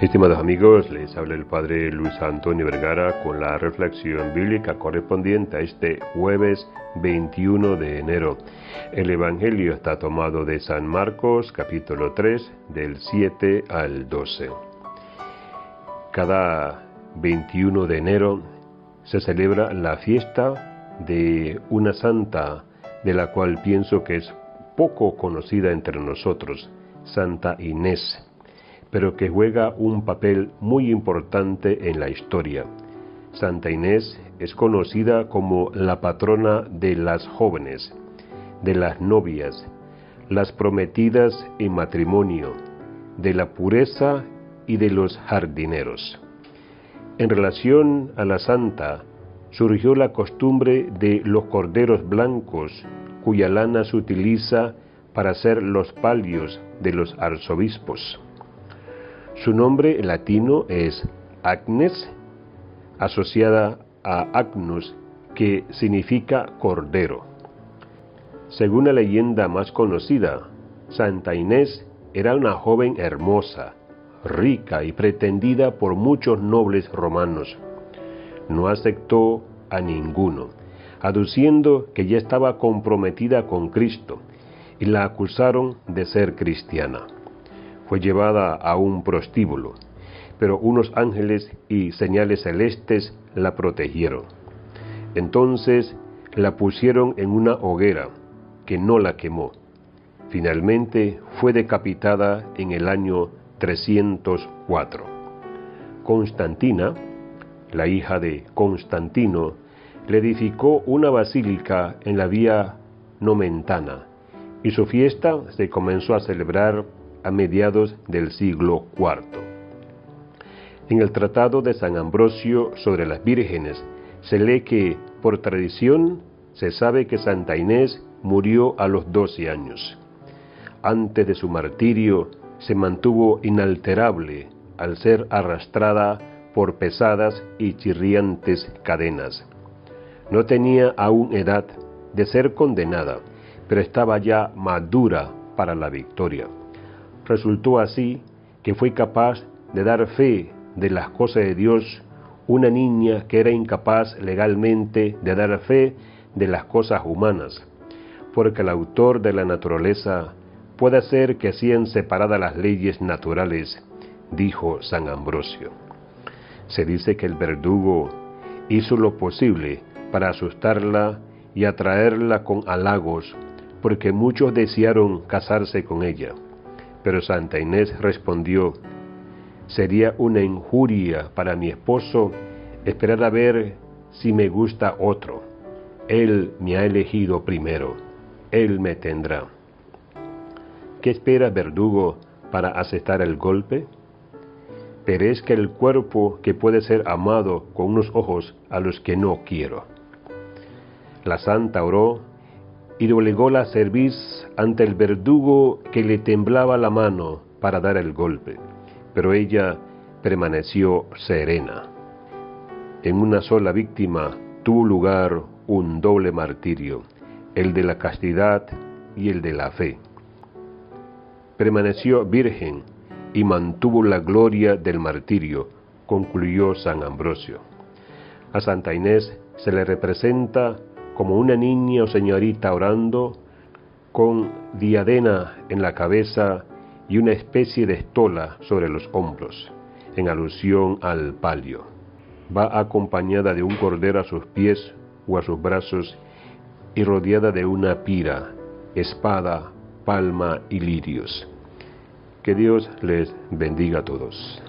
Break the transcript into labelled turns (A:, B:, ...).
A: Estimados amigos, les habla el Padre Luis Antonio Vergara con la reflexión bíblica correspondiente a este jueves 21 de enero. El Evangelio está tomado de San Marcos capítulo 3 del 7 al 12. Cada 21 de enero se celebra la fiesta de una santa de la cual pienso que es poco conocida entre nosotros, Santa Inés pero que juega un papel muy importante en la historia. Santa Inés es conocida como la patrona de las jóvenes, de las novias, las prometidas en matrimonio, de la pureza y de los jardineros. En relación a la santa, surgió la costumbre de los corderos blancos, cuya lana se utiliza para hacer los palios de los arzobispos. Su nombre latino es Agnes, asociada a Agnus, que significa cordero. Según la leyenda más conocida, Santa Inés era una joven hermosa, rica y pretendida por muchos nobles romanos. No aceptó a ninguno, aduciendo que ya estaba comprometida con Cristo, y la acusaron de ser cristiana fue llevada a un prostíbulo, pero unos ángeles y señales celestes la protegieron. Entonces la pusieron en una hoguera que no la quemó. Finalmente fue decapitada en el año 304. Constantina, la hija de Constantino, le edificó una basílica en la vía Nomentana y su fiesta se comenzó a celebrar a mediados del siglo IV. En el Tratado de San Ambrosio sobre las vírgenes se lee que, por tradición, se sabe que Santa Inés murió a los 12 años. Antes de su martirio se mantuvo inalterable al ser arrastrada por pesadas y chirriantes cadenas. No tenía aún edad de ser condenada, pero estaba ya madura para la victoria. Resultó así que fue capaz de dar fe de las cosas de Dios una niña que era incapaz legalmente de dar fe de las cosas humanas, porque el autor de la naturaleza puede hacer que sean separadas las leyes naturales, dijo San Ambrosio. Se dice que el verdugo hizo lo posible para asustarla y atraerla con halagos, porque muchos desearon casarse con ella. Pero Santa Inés respondió, sería una injuria para mi esposo esperar a ver si me gusta otro. Él me ha elegido primero, Él me tendrá. ¿Qué espera verdugo para aceptar el golpe? Perezca el cuerpo que puede ser amado con unos ojos a los que no quiero. La santa oró y doblegó la cerviz ante el verdugo que le temblaba la mano para dar el golpe, pero ella permaneció serena. En una sola víctima tuvo lugar un doble martirio, el de la castidad y el de la fe. Permaneció virgen y mantuvo la gloria del martirio, concluyó San Ambrosio. A Santa Inés se le representa como una niña o señorita orando con diadema en la cabeza y una especie de estola sobre los hombros, en alusión al palio. Va acompañada de un cordero a sus pies o a sus brazos y rodeada de una pira, espada, palma y lirios. Que Dios les bendiga a todos.